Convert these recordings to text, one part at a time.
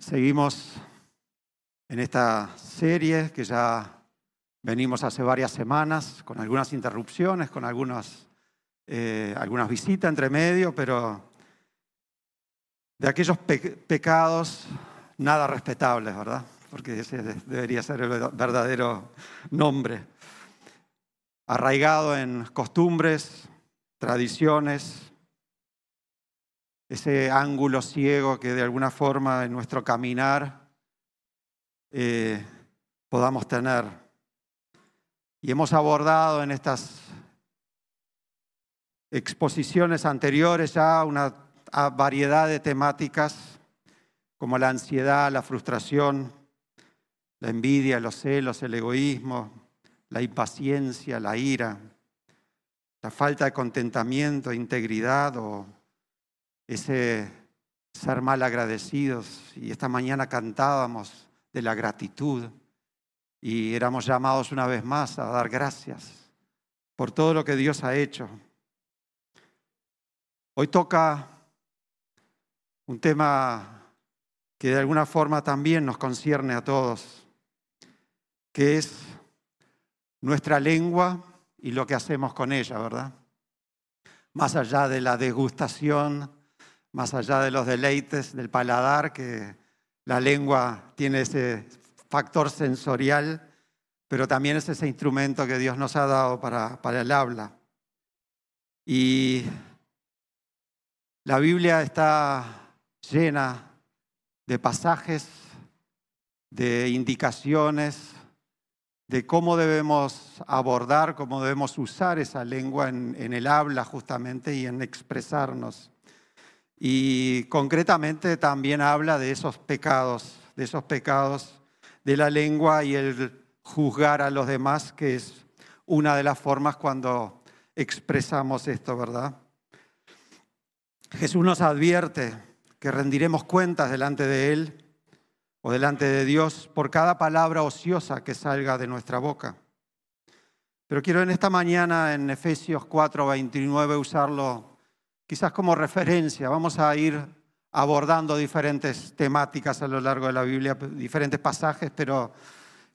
Seguimos en esta serie que ya venimos hace varias semanas, con algunas interrupciones, con algunas, eh, algunas visitas entre medio, pero de aquellos pecados nada respetables, ¿verdad? Porque ese debería ser el verdadero nombre. Arraigado en costumbres, tradiciones, ese ángulo ciego que de alguna forma en nuestro caminar eh, podamos tener. Y hemos abordado en estas exposiciones anteriores ya una variedad de temáticas como la ansiedad, la frustración, la envidia, los celos, el egoísmo, la impaciencia, la ira, la falta de contentamiento, integridad o ese ser mal agradecidos. Y esta mañana cantábamos de la gratitud y éramos llamados una vez más a dar gracias por todo lo que Dios ha hecho. Hoy toca un tema que de alguna forma también nos concierne a todos, que es nuestra lengua y lo que hacemos con ella, ¿verdad? Más allá de la degustación más allá de los deleites del paladar, que la lengua tiene ese factor sensorial, pero también es ese instrumento que Dios nos ha dado para, el habla. Y la Biblia está llena de pasajes, de indicaciones, de cómo debemos abordar, cómo debemos usar esa lengua en, en el habla justamente y en expresarnos. Y concretamente también habla de esos pecados, de esos pecados de la lengua y el juzgar a los demás, que es una de las formas cuando expresamos esto, ¿verdad? Jesús nos advierte que rendiremos cuentas delante de Él o delante de Dios por cada palabra ociosa que salga de nuestra boca. Pero quiero en esta mañana, en Efesios 4, 29, usarlo quizás como referencia. Vamos a ir abordando diferentes temáticas a lo largo de la Biblia, diferentes pasajes, pero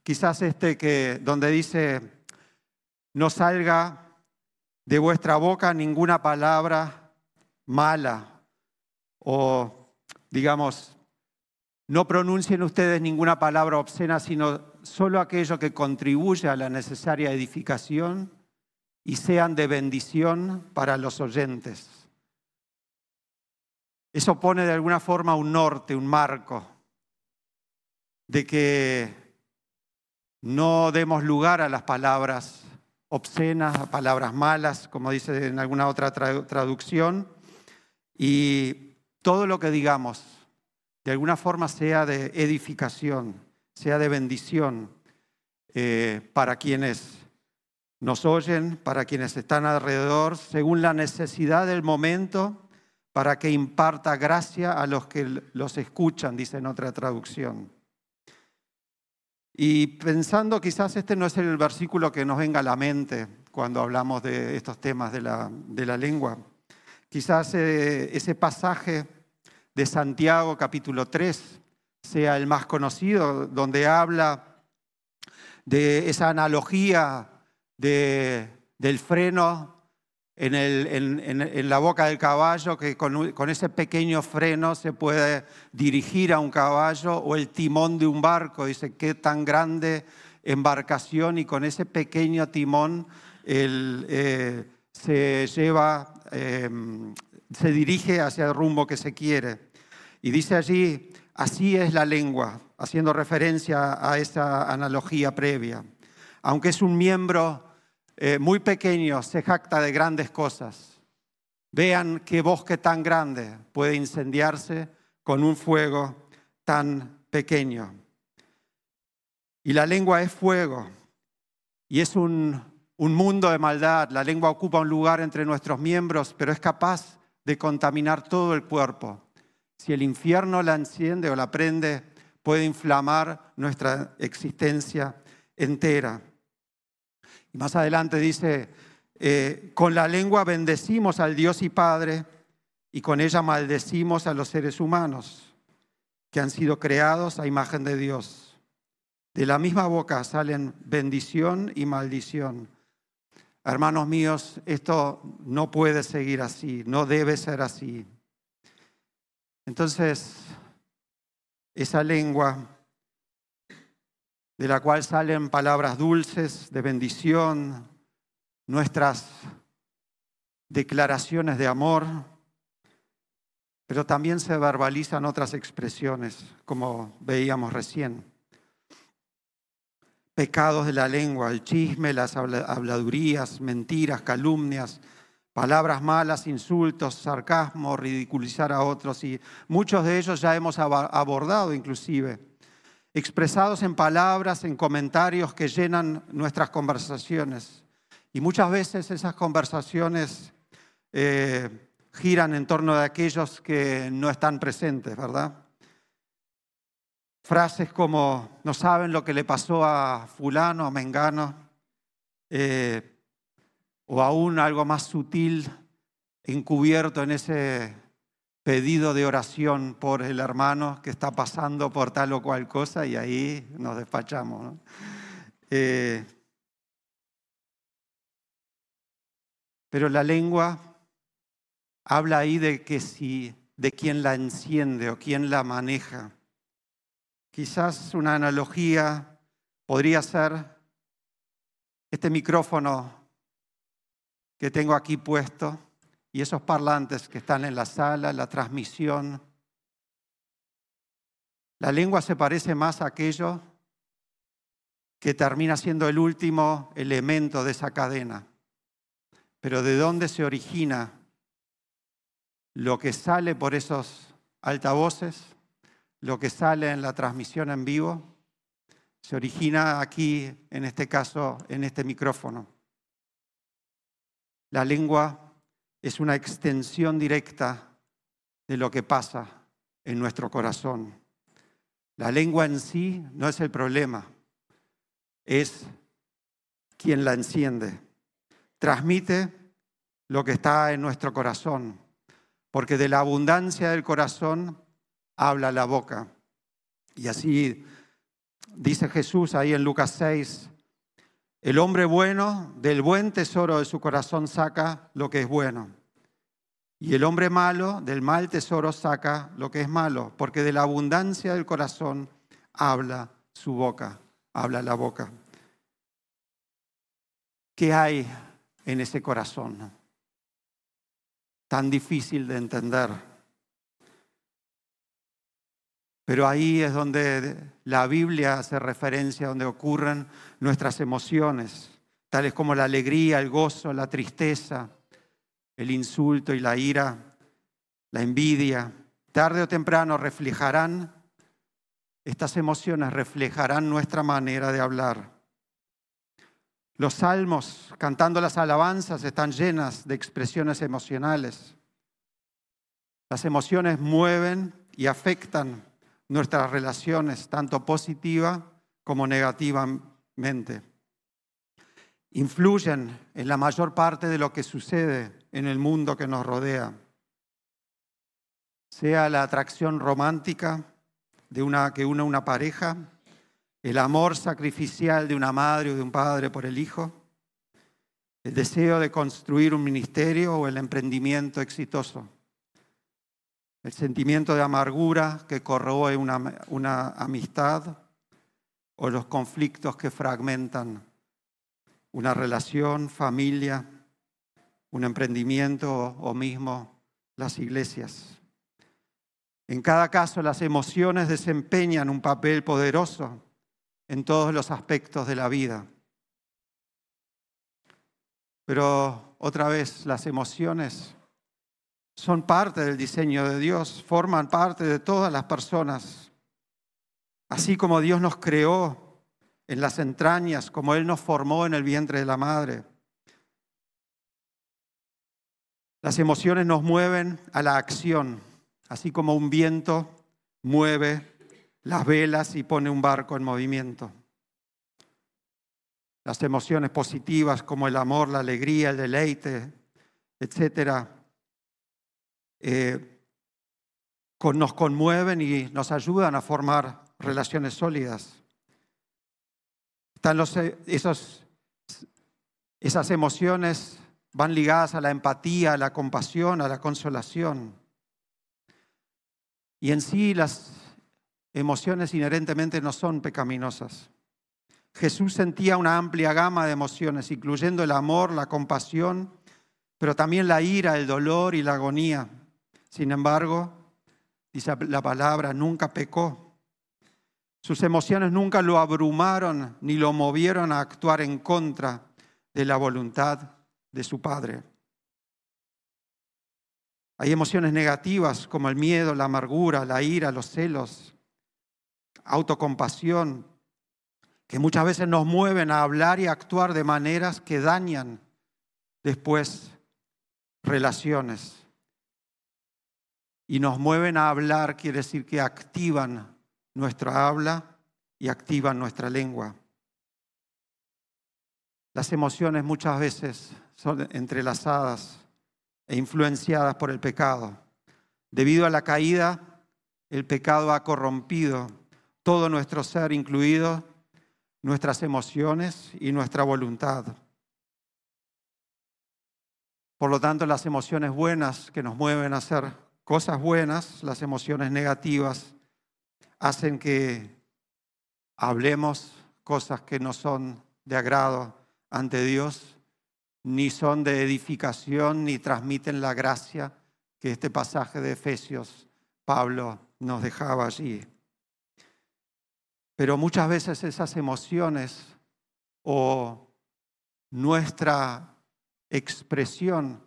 quizás este que donde dice no salga de vuestra boca ninguna palabra mala o digamos no pronuncien ustedes ninguna palabra obscena, sino solo aquello que contribuye a la necesaria edificación y sean de bendición para los oyentes. Eso pone de alguna forma un norte, un marco, de que no demos lugar a las palabras obscenas, a palabras malas, como dice en alguna otra traducción, y todo lo que digamos de alguna forma sea de edificación, sea de bendición eh, para quienes nos oyen, para quienes están alrededor, según la necesidad del momento para que imparta gracia a los que los escuchan, dice en otra traducción. Y pensando, quizás este no es el versículo que nos venga a la mente cuando hablamos de estos temas de la, de la lengua. Quizás eh, ese pasaje de Santiago capítulo 3 sea el más conocido, donde habla de esa analogía de, del freno en, la boca del caballo, que con, ese pequeño freno se puede dirigir a un caballo, o el timón de un barco, dice, qué tan grande embarcación y con ese pequeño timón eh, se lleva, em, se dirige hacia el rumbo que se quiere. Y dice allí, así es la lengua, haciendo referencia a esa analogía previa. Aunque es un miembro eh, muy pequeño se jacta de grandes cosas. Vean qué bosque tan grande puede incendiarse con un fuego tan pequeño. Y la lengua es fuego y es un, un mundo de maldad. La lengua ocupa un lugar entre nuestros miembros, pero es capaz de contaminar todo el cuerpo. Si el infierno la enciende o la prende, puede inflamar nuestra existencia entera. Más adelante dice, eh, con la lengua bendecimos al Dios y Padre y con ella maldecimos a los seres humanos. que han sido creados a imagen de Dios. De la misma boca salen bendición y maldición. Hermanos míos, esto no puede seguir así, no debe ser así. Entonces, esa lengua de la cual salen palabras dulces de bendición, nuestras declaraciones de amor, pero también se verbalizan otras expresiones, como veíamos recién. Pecados de la lengua, el chisme, las habladurías, mentiras, calumnias, palabras malas, insultos, sarcasmo, ridiculizar a otros, y muchos de ellos ya hemos abordado inclusive, expresados en palabras, en comentarios que llenan nuestras conversaciones. Y muchas veces esas conversaciones eh, giran en torno de aquellos que no están presentes, ¿verdad? Frases como, no saben lo que le pasó a fulano, a mengano, eh, o aún algo más sutil, encubierto en ese pedido de oración por el hermano que está pasando por tal o cual cosa y ahí nos despachamos. Eh, pero la lengua habla ahí de que si de quién la enciende o quién la maneja. Quizás una analogía podría ser este micrófono que tengo aquí puesto y esos parlantes que están en la sala, la transmisión. La lengua se parece más a aquello que termina siendo el último elemento de esa cadena. Pero ¿de dónde se origina lo que sale por esos altavoces, lo que sale en la transmisión en vivo? Se origina aquí, en este caso, en este micrófono. La lengua es una extensión directa de lo que pasa en nuestro corazón. La lengua en sí no es el problema, es quien la enciende. Transmite lo que está en nuestro corazón, porque de la abundancia del corazón habla la boca. Y así dice Jesús ahí en Lucas 6, el hombre bueno del buen tesoro de su corazón saca lo que es bueno. Y el hombre malo del mal tesoro saca lo que es malo, porque de la abundancia del corazón habla su boca, habla la boca. ¿Qué hay en ese corazón? Tan difícil de entender. Pero ahí es donde la Biblia hace referencia, donde ocurren nuestras emociones, tales como la alegría, el gozo, la tristeza, el insulto y la ira, la envidia. Tarde o temprano reflejarán, estas emociones reflejarán nuestra manera de hablar. Los salmos, cantando las alabanzas, están llenas de expresiones emocionales. Las emociones mueven y afectan nuestras relaciones, tanto positiva como negativamente. Influyen en la mayor parte de lo que sucede en el mundo que nos rodea. Sea la atracción romántica de una, que une una pareja, el amor sacrificial de una madre o de un padre por el hijo, el deseo de construir un ministerio o el emprendimiento exitoso el sentimiento de amargura que corroe una, amistad o los conflictos que fragmentan una relación, familia, un emprendimiento o mismo las iglesias. En cada caso, las emociones desempeñan un papel poderoso en todos los aspectos de la vida. Pero otra vez, las emociones son parte del diseño de Dios, forman parte de todas las personas. Así como Dios nos creó en las entrañas, como Él nos formó en el vientre de la madre. Las emociones nos mueven a la acción, así como un viento mueve las velas y pone un barco en movimiento. Las emociones positivas como el amor, la alegría, el deleite, etcétera, eh, nos conmueven y nos ayudan a formar relaciones sólidas. Están los, eh, esos, esas emociones van ligadas a la empatía, a la compasión, a la consolación. Y en sí las emociones inherentemente no son pecaminosas. Jesús sentía una amplia gama de emociones, incluyendo el amor, la compasión, pero también la ira, el dolor y la agonía. Sin embargo, dice la palabra, nunca pecó. Sus emociones nunca lo abrumaron ni lo movieron a actuar en contra de la voluntad de su Padre. Hay emociones negativas como el miedo, la amargura, la ira, los celos, autocompasión, que muchas veces nos mueven a hablar y actuar de maneras que dañan después relaciones. Y nos mueven a hablar quiere decir que activan nuestra habla y activan nuestra lengua. Las emociones muchas veces son entrelazadas e influenciadas por el pecado. Debido a la caída, el pecado ha corrompido todo nuestro ser, incluido nuestras emociones y nuestra voluntad. Por lo tanto, las emociones buenas que nos mueven a hacer cosas buenas, las emociones negativas, hacen que hablemos cosas que no son de agrado ante Dios, ni son de edificación, ni transmiten la gracia que este pasaje de Efesios Pablo nos dejaba allí. Pero muchas veces esas emociones o nuestra expresión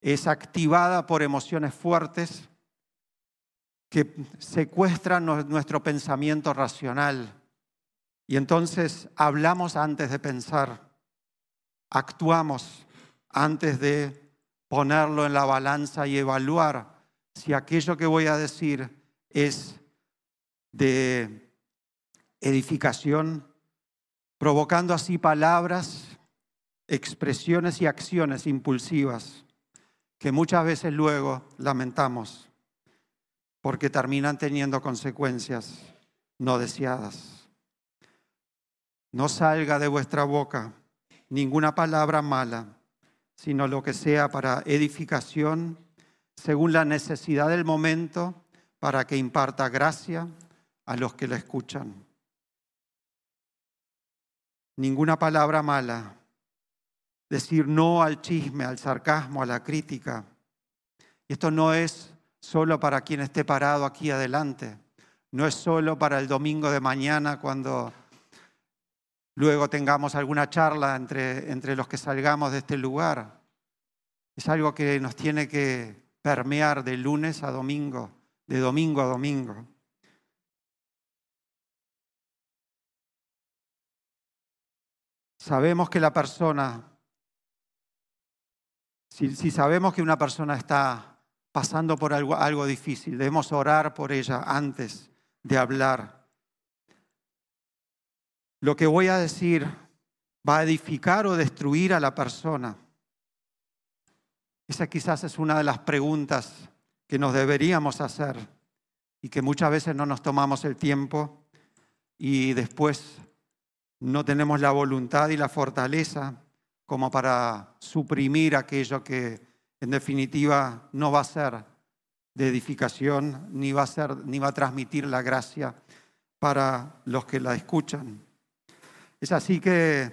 es activada por emociones fuertes que secuestran nuestro pensamiento racional. Y entonces hablamos antes de pensar, actuamos antes de ponerlo en la balanza y evaluar si aquello que voy a decir es de edificación, provocando así palabras, expresiones y acciones impulsivas que muchas veces luego lamentamos porque terminan teniendo consecuencias no deseadas. No salga de vuestra boca ninguna palabra mala, sino lo que sea para edificación, según la necesidad del momento, para que imparta gracia a los que la escuchan. Ninguna palabra mala, decir no al chisme, al sarcasmo, a la crítica. Y esto no es solo para quien esté parado aquí adelante. No es solo para el domingo de mañana cuando luego tengamos alguna charla entre, entre los que salgamos de este lugar. Es algo que nos tiene que permear de lunes a domingo, de domingo a domingo. Sabemos que la persona, si, sabemos que una persona está pasando por algo, algo difícil. Debemos orar por ella antes de hablar. Lo que voy a decir va a edificar o destruir a la persona. Esa quizás es una de las preguntas que nos deberíamos hacer y que muchas veces no nos tomamos el tiempo y después no tenemos la voluntad y la fortaleza como para suprimir aquello que en definitiva, no va a ser de edificación, ni va a, ser, ni va a transmitir la gracia para los que la escuchan. Es así que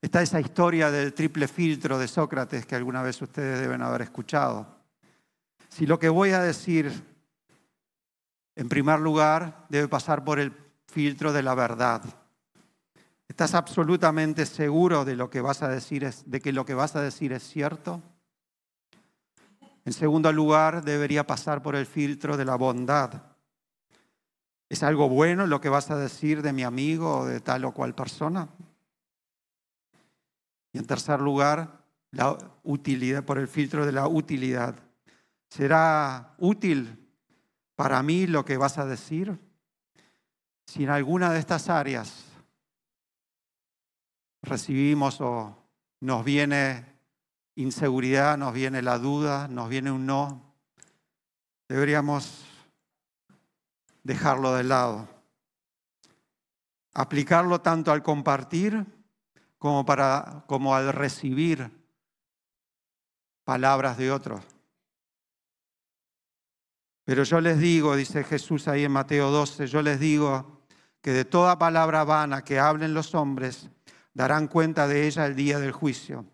está esa historia del triple filtro de Sócrates que alguna vez ustedes deben haber escuchado. Si lo que voy a decir, en primer lugar, debe pasar por el filtro de la verdad. ¿Estás absolutamente seguro de lo que vas a decir de que lo que vas a decir es cierto? En segundo lugar, debería pasar por el filtro de la bondad. ¿Es algo bueno lo que vas a decir de mi amigo o de tal o cual persona? Y en tercer lugar, la utilidad, por el filtro de la utilidad. ¿Será útil para mí lo que vas a decir? Si en alguna de estas áreas recibimos o nos viene inseguridad, nos viene la duda, nos viene un no. deberíamos dejarlo de lado. Aplicarlo tanto al compartir como, para, como al recibir palabras de otros. Pero yo les digo, dice Jesús ahí en Mateo 12, yo les digo que de toda palabra vana que hablen los hombres, darán cuenta de ella el día del juicio.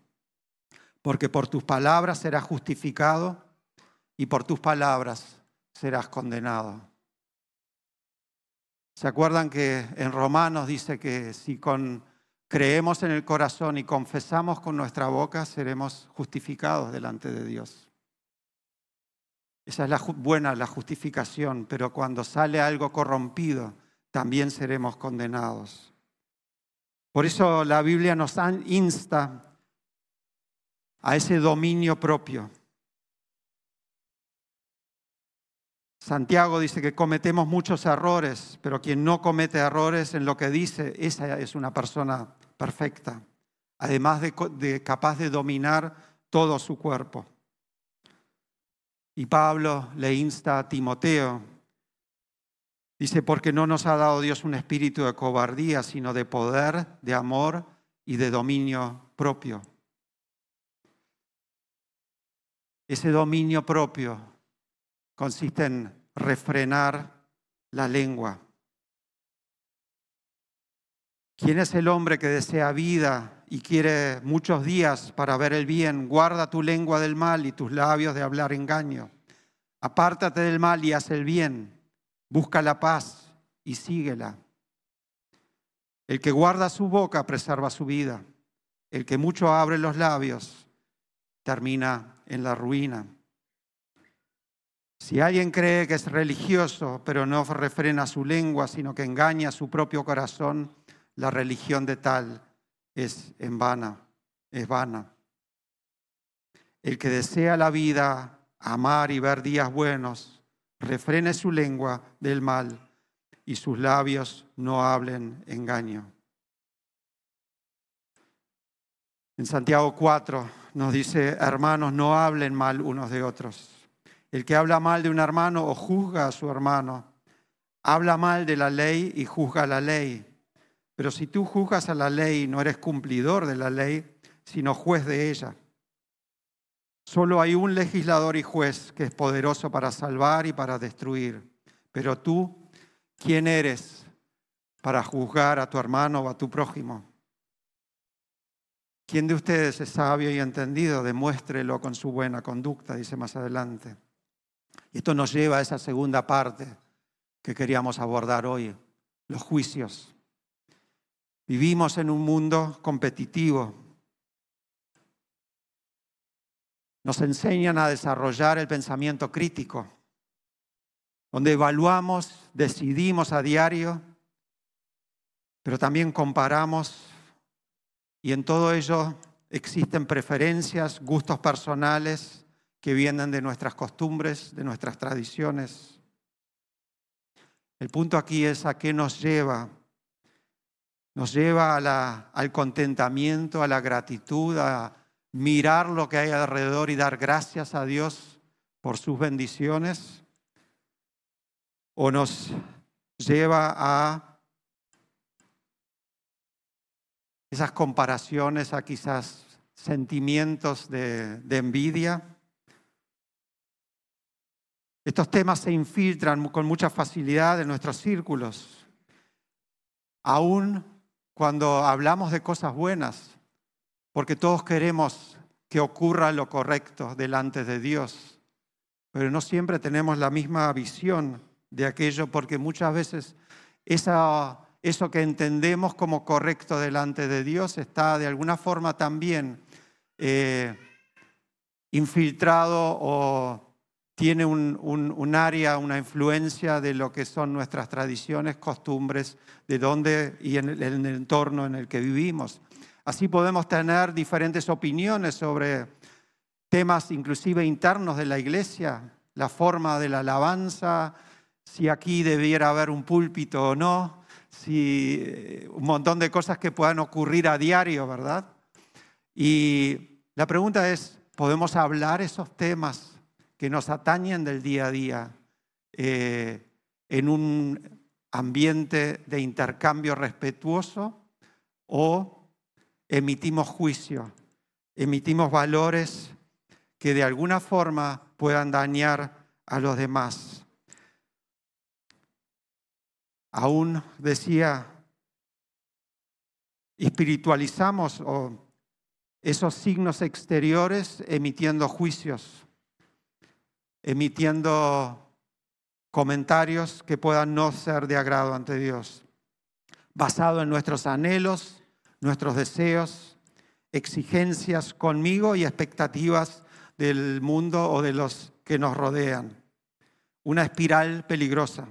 Porque por tus palabras serás justificado y por tus palabras serás condenado. ¿Se acuerdan que en Romanos dice que si creemos en el corazón y confesamos con nuestra boca, seremos justificados delante de Dios? Esa es la buena, la justificación, pero cuando sale algo corrompido, también seremos condenados. Por eso la Biblia nos insta a ese dominio propio. Santiago dice que cometemos muchos errores, pero quien no comete errores en lo que dice, esa es una persona perfecta, además de, capaz de dominar todo su cuerpo. Y Pablo le insta a Timoteo, dice, porque no nos ha dado Dios un espíritu de cobardía, sino de poder, de amor y de dominio propio. Ese dominio propio consiste en refrenar la lengua. ¿Quién es el hombre que desea vida y quiere muchos días para ver el bien? Guarda tu lengua del mal y tus labios de hablar engaño. Apártate del mal y haz el bien. Busca la paz y síguela. El que guarda su boca preserva su vida. El que mucho abre los labios termina en la ruina. Si alguien cree que es religioso, pero no refrena su lengua, sino que engaña su propio corazón, la religión de tal es en vana, es vana. El que desea la vida, amar y ver días buenos, refrene su lengua del mal y sus labios no hablen engaño. En Santiago 4 nos dice, hermanos, no hablen mal unos de otros. El que habla mal de un hermano o juzga a su hermano, habla mal de la ley y juzga la ley. Pero si tú juzgas a la ley, no eres cumplidor de la ley, sino juez de ella. Solo hay un legislador y juez que es poderoso para salvar y para destruir. Pero tú, ¿quién eres para juzgar a tu hermano o a tu prójimo? ¿Quién de ustedes es sabio y entendido? Demuéstrelo con su buena conducta, dice más adelante. Y esto nos lleva a esa segunda parte que queríamos abordar hoy, los juicios. Vivimos en un mundo competitivo. Nos enseñan a desarrollar el pensamiento crítico, donde evaluamos, decidimos a diario, pero también comparamos y en todo ello existen preferencias, gustos personales que vienen de nuestras costumbres, de nuestras tradiciones. El punto aquí es a qué nos lleva nos lleva al contentamiento, a la gratitud, a mirar lo que hay alrededor y dar gracias a Dios por sus bendiciones, o nos lleva a esas comparaciones, a quizás sentimientos de, envidia. Estos temas se infiltran con mucha facilidad en nuestros círculos. Aún cuando hablamos de cosas buenas, porque todos queremos que ocurra lo correcto delante de Dios, pero no siempre tenemos la misma visión de aquello, porque muchas veces eso que entendemos como correcto delante de Dios está de alguna forma también eh, infiltrado o tiene un, área, una influencia de lo que son nuestras tradiciones, costumbres, de dónde y en el, en el entorno en el que vivimos. Así podemos tener diferentes opiniones sobre temas inclusive internos de la iglesia, la forma de la alabanza, si aquí debiera haber un púlpito o no, si eh, un montón de cosas que puedan ocurrir a diario, ¿verdad? Y la pregunta es, ¿podemos hablar esos temas que nos atañen del día a día eh, en un ambiente de intercambio respetuoso o emitimos juicio, emitimos valores que de alguna forma puedan dañar a los demás. Aún decía, espiritualizamos esos signos exteriores emitiendo juicios, emitiendo comentarios que puedan no ser de agrado ante Dios, basado en nuestros anhelos, nuestros deseos, exigencias conmigo y expectativas del mundo o de los que nos rodean. Una espiral peligrosa,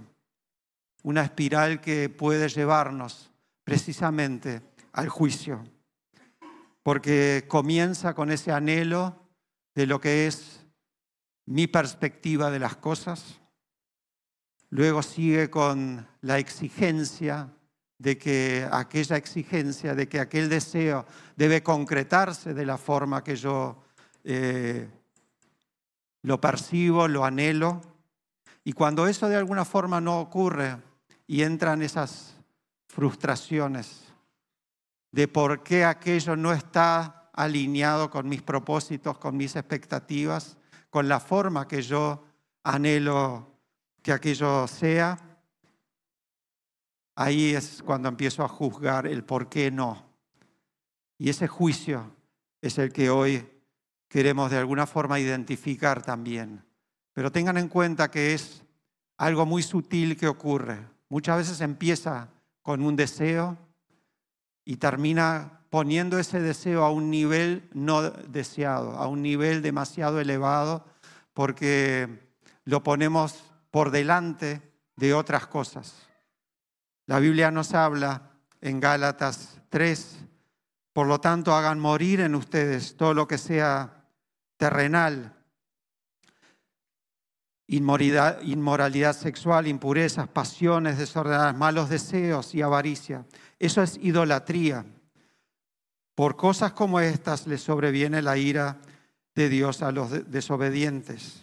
una espiral que puede llevarnos precisamente al juicio, porque comienza con ese anhelo de lo que es mi perspectiva de las cosas, luego sigue con la exigencia de que aquella exigencia, de que aquel deseo debe concretarse de la forma que yo eh, lo percibo, lo anhelo. Y cuando eso de alguna forma no ocurre y entran esas frustraciones de por qué aquello no está alineado con mis propósitos, con mis expectativas, con la forma que yo anhelo que aquello sea, ahí es cuando empiezo a juzgar el por qué no. Y ese juicio es el que hoy queremos de alguna forma identificar también. Pero tengan en cuenta que es algo muy sutil que ocurre. Muchas veces empieza con un deseo y termina poniendo ese deseo a un nivel no deseado, a un nivel demasiado elevado, porque lo ponemos por delante de otras cosas. La Biblia nos habla en Gálatas 3, por lo tanto hagan morir en ustedes todo lo que sea terrenal, inmoralidad, sexual, impurezas, pasiones desordenadas, malos deseos y avaricia. Eso es idolatría. Por cosas como estas les sobreviene la ira de Dios a los desobedientes.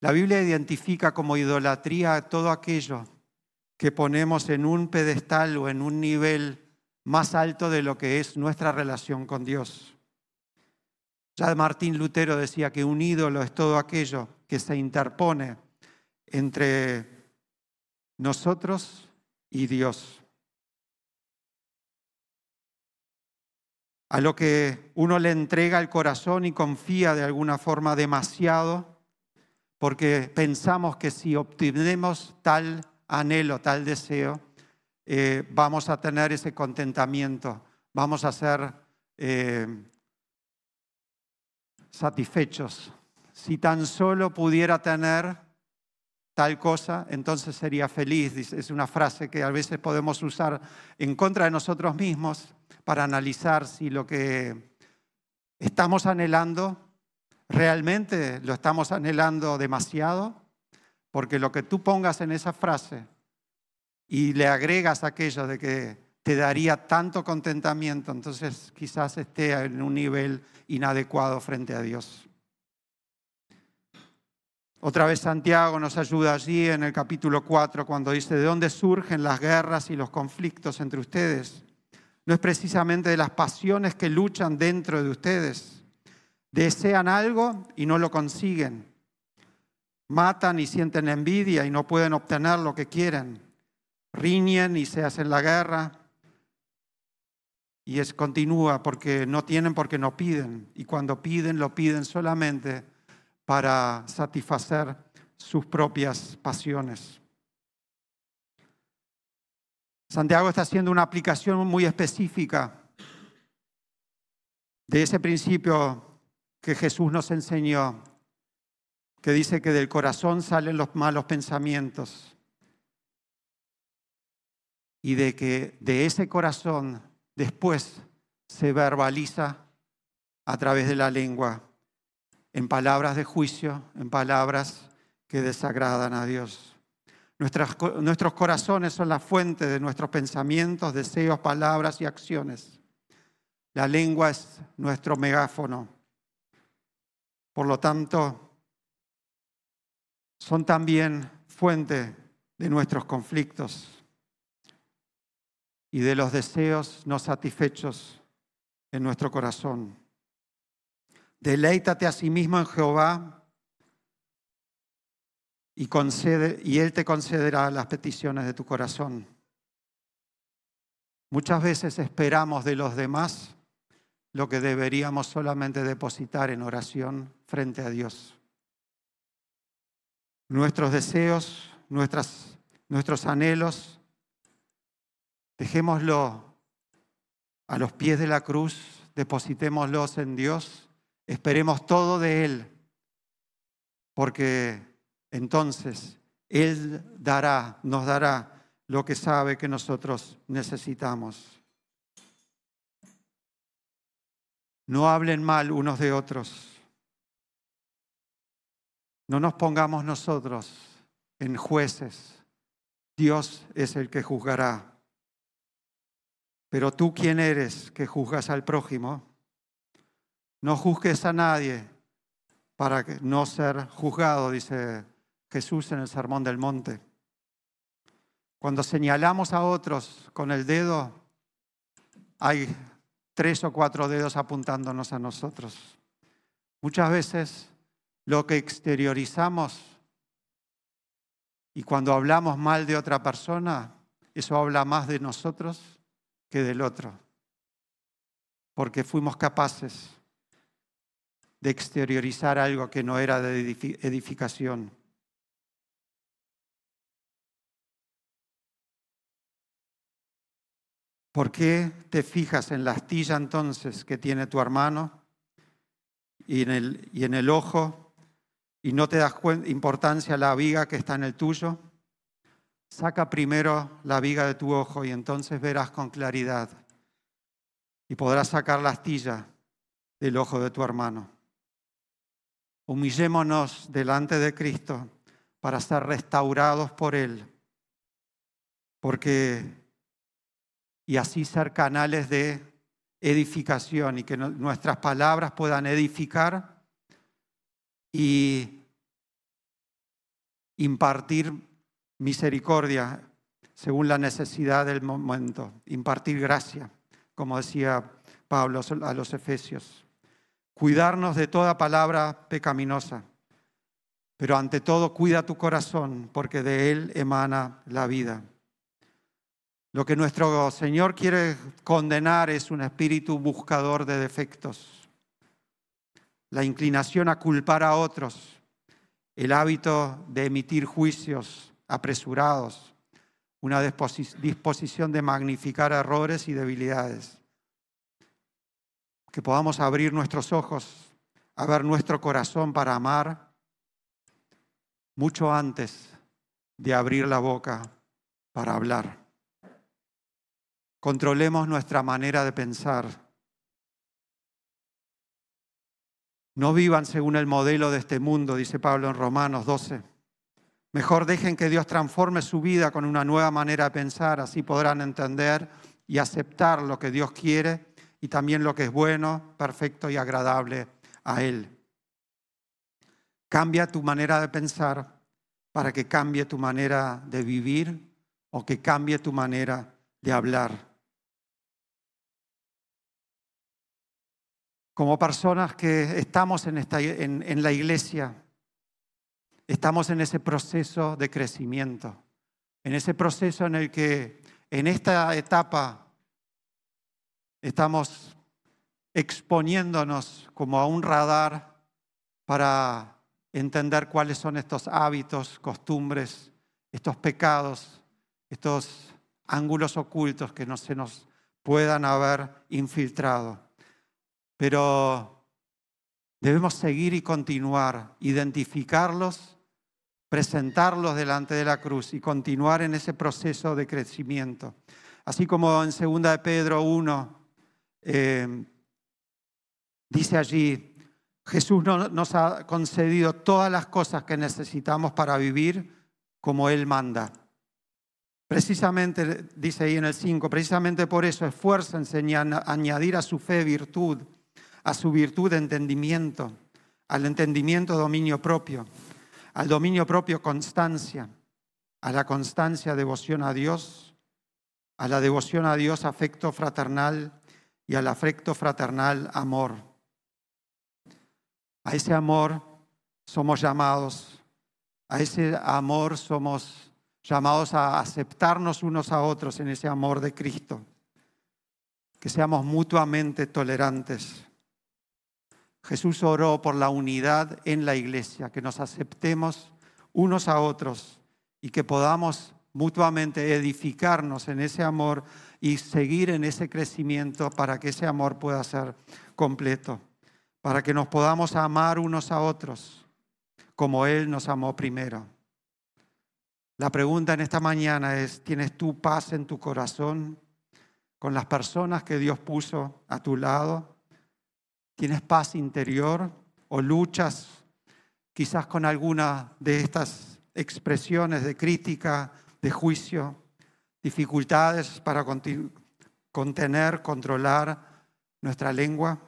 La Biblia identifica como idolatría todo aquello que ponemos en un pedestal o en un nivel más alto de lo que es nuestra relación con Dios. Ya Martín Lutero decía que un ídolo es todo aquello que se interpone entre nosotros y Dios. A lo que uno le entrega el corazón y confía de alguna forma demasiado, porque pensamos que si obtenemos tal anhelo, tal deseo, eh, vamos a tener ese contentamiento, vamos a ser eh, satisfechos. Si tan solo pudiera tener tal cosa, entonces sería feliz. Es una frase que a veces podemos usar en contra de nosotros mismos para analizar si lo que estamos anhelando realmente lo estamos anhelando demasiado, porque lo que tú pongas en esa frase y le agregas aquello de que te daría tanto contentamiento, entonces quizás esté en un nivel inadecuado frente a Dios. Otra vez Santiago nos ayuda allí en el capítulo 4 cuando dice, ¿de dónde surgen las guerras y los conflictos entre ustedes? No es precisamente de las pasiones que luchan dentro de ustedes. Desean algo y no lo consiguen. Matan y sienten envidia y no pueden obtener lo que quieren. Riñen y se hacen la guerra. Y es continúa porque no tienen porque no piden. Y cuando piden, lo piden solamente para satisfacer sus propias pasiones. Santiago está haciendo una aplicación muy específica de ese principio que Jesús nos enseñó, que dice que del corazón salen los malos pensamientos y de que de ese corazón después se verbaliza a través de la lengua, en palabras de juicio, en palabras que desagradan a Dios. nuestros corazones son la fuente de nuestros pensamientos, deseos, palabras y acciones. La lengua es nuestro megáfono. Por lo tanto, son también fuente de nuestros conflictos y de los deseos no satisfechos en nuestro corazón. Deleítate a sí mismo en Jehová y, y Él te concederá las peticiones de tu corazón. Muchas veces esperamos de los demás lo que deberíamos solamente depositar en oración frente a Dios. Nuestros deseos, nuestras, nuestros anhelos, dejémoslo a los pies de la cruz, depositémoslos en Dios, esperemos todo de Él, porque entonces Él dará, nos dará lo que sabe que nosotros necesitamos. No hablen mal unos de otros. No nos pongamos nosotros en jueces. Dios es el que juzgará. Pero tú, ¿quién eres que juzgas al prójimo? No juzgues a nadie para no ser juzgado, dice Jesús en el Sermón del Monte. Cuando señalamos a otros con el dedo, hay tres o cuatro dedos apuntándonos a nosotros. Muchas veces lo que exteriorizamos y cuando hablamos mal de otra persona, eso habla más de nosotros que del otro, porque fuimos capaces de exteriorizar algo que no era de edificación. ¿Por qué te fijas en la astilla entonces que tiene tu hermano y en el, y en el ojo y no te das importancia a la viga que está en el tuyo? Saca primero la viga de tu ojo y entonces verás con claridad y podrás sacar la astilla del ojo de tu hermano. Humillémonos delante de Cristo para ser restaurados por Él, porque y así ser canales de edificación y que nuestras palabras puedan edificar y impartir misericordia según la necesidad del momento, impartir gracia, como decía Pablo a los Efesios. Cuidarnos de toda palabra pecaminosa, pero ante todo cuida tu corazón, porque de él emana la vida. Lo que nuestro Señor quiere condenar es un espíritu buscador de defectos, la inclinación a culpar a otros, el hábito de emitir juicios apresurados, una disposición de magnificar errores y debilidades. Que podamos abrir nuestros ojos a ver nuestro corazón para amar mucho antes de abrir la boca para hablar. Controlemos nuestra manera de pensar. No vivan según el modelo de este mundo, dice Pablo en Romanos 12. Mejor dejen que Dios transforme su vida con una nueva manera de pensar, así podrán entender y aceptar lo que Dios quiere y también lo que es bueno, perfecto y agradable a Él. Cambia tu manera de pensar para que cambie tu manera de vivir o que cambie tu manera de hablar. Como personas que estamos en, esta, en, la iglesia, estamos en ese proceso de crecimiento, en ese proceso en el que en esta etapa estamos exponiéndonos como a un radar para entender cuáles son estos hábitos, costumbres, estos pecados, estos ángulos ocultos que no se nos puedan haber infiltrado. Pero debemos seguir y continuar, identificarlos, presentarlos delante de la cruz y continuar en ese proceso de crecimiento. Así como en 2 de Pedro 1 eh, dice allí, Jesús nos ha concedido todas las cosas que necesitamos para vivir como Él manda. Precisamente, dice ahí en el 5, precisamente por eso esfuércense en añadir a su fe virtud a su virtud de entendimiento, al entendimiento dominio propio, al dominio propio constancia, a la constancia devoción a Dios, a la devoción a Dios afecto fraternal y al afecto fraternal amor. A ese amor somos llamados, a ese amor somos llamados a aceptarnos unos a otros en ese amor de Cristo, que seamos mutuamente tolerantes. Jesús oró por la unidad en la iglesia, que nos aceptemos unos a otros y que podamos mutuamente edificarnos en ese amor y seguir en ese crecimiento para que ese amor pueda ser completo, para que nos podamos amar unos a otros como Él nos amó primero. La pregunta en esta mañana es, ¿tienes tú paz en tu corazón con las personas que Dios puso a tu lado? ¿Tienes paz interior o luchas quizás con alguna de estas expresiones de crítica, de juicio, dificultades para contener, controlar nuestra lengua?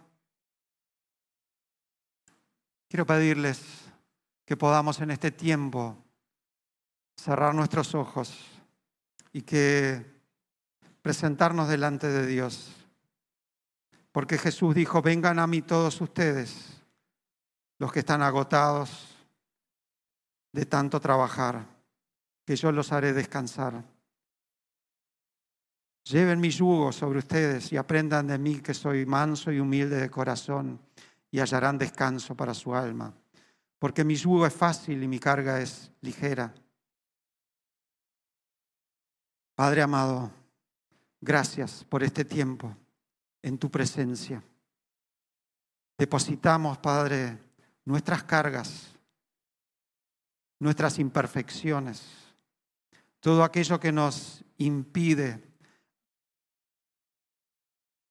Quiero pedirles que podamos en este tiempo cerrar nuestros ojos y que presentarnos delante de Dios. Porque Jesús dijo, vengan a mí todos ustedes, los que están agotados de tanto trabajar, que yo los haré descansar. Lleven mi yugo sobre ustedes y aprendan de mí que soy manso y humilde de corazón y hallarán descanso para su alma. Porque mi yugo es fácil y mi carga es ligera. Padre amado, gracias por este tiempo en tu presencia. Depositamos, Padre, nuestras cargas, nuestras imperfecciones, todo aquello que nos impide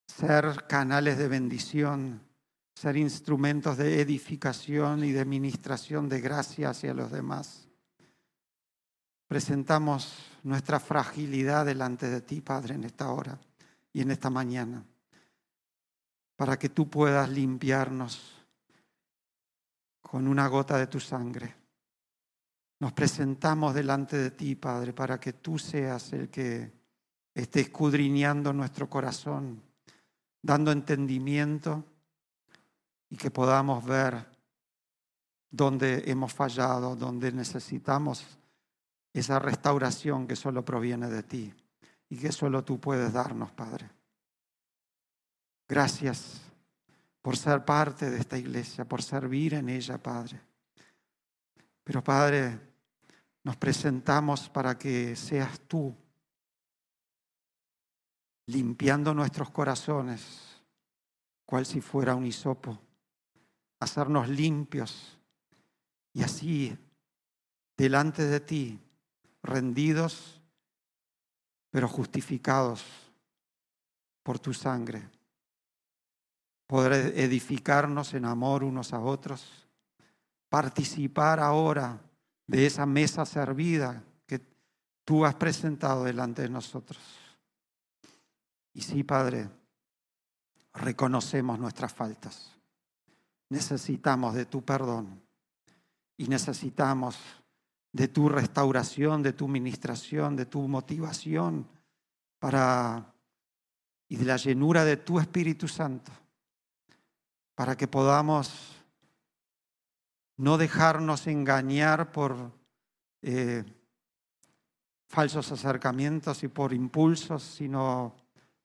ser canales de bendición, ser instrumentos de edificación y de ministración de gracia hacia los demás. Presentamos nuestra fragilidad delante de ti, Padre, en esta hora y en esta mañana para que tú puedas limpiarnos con una gota de tu sangre. Nos presentamos delante de ti, Padre, para que tú seas el que esté escudriñando nuestro corazón, dando entendimiento y que podamos ver dónde hemos fallado, dónde necesitamos esa restauración que solo proviene de ti y que solo tú puedes darnos, Padre. Gracias por ser parte de esta iglesia, por servir en ella, Padre. Pero Padre, nos presentamos para que seas tú limpiando nuestros corazones, cual si fuera un hisopo, hacernos limpios y así delante de ti, rendidos, pero justificados por tu sangre poder edificarnos en amor unos a otros, participar ahora de esa mesa servida que tú has presentado delante de nosotros. Y sí, Padre, reconocemos nuestras faltas. Necesitamos de tu perdón y necesitamos de tu restauración, de tu ministración, de tu motivación para y de la llenura de tu Espíritu Santo para que podamos no dejarnos engañar por eh, falsos acercamientos y por impulsos, sino,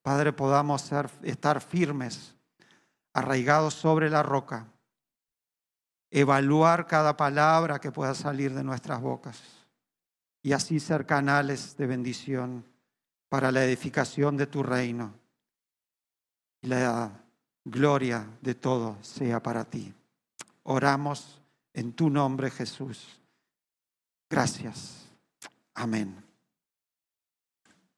Padre, podamos estar firmes, arraigados sobre la roca, evaluar cada palabra que pueda salir de nuestras bocas y así ser canales de bendición para la edificación de tu reino y la gloria de todo sea para ti. Oramos en tu nombre, Jesús. Gracias. Amén.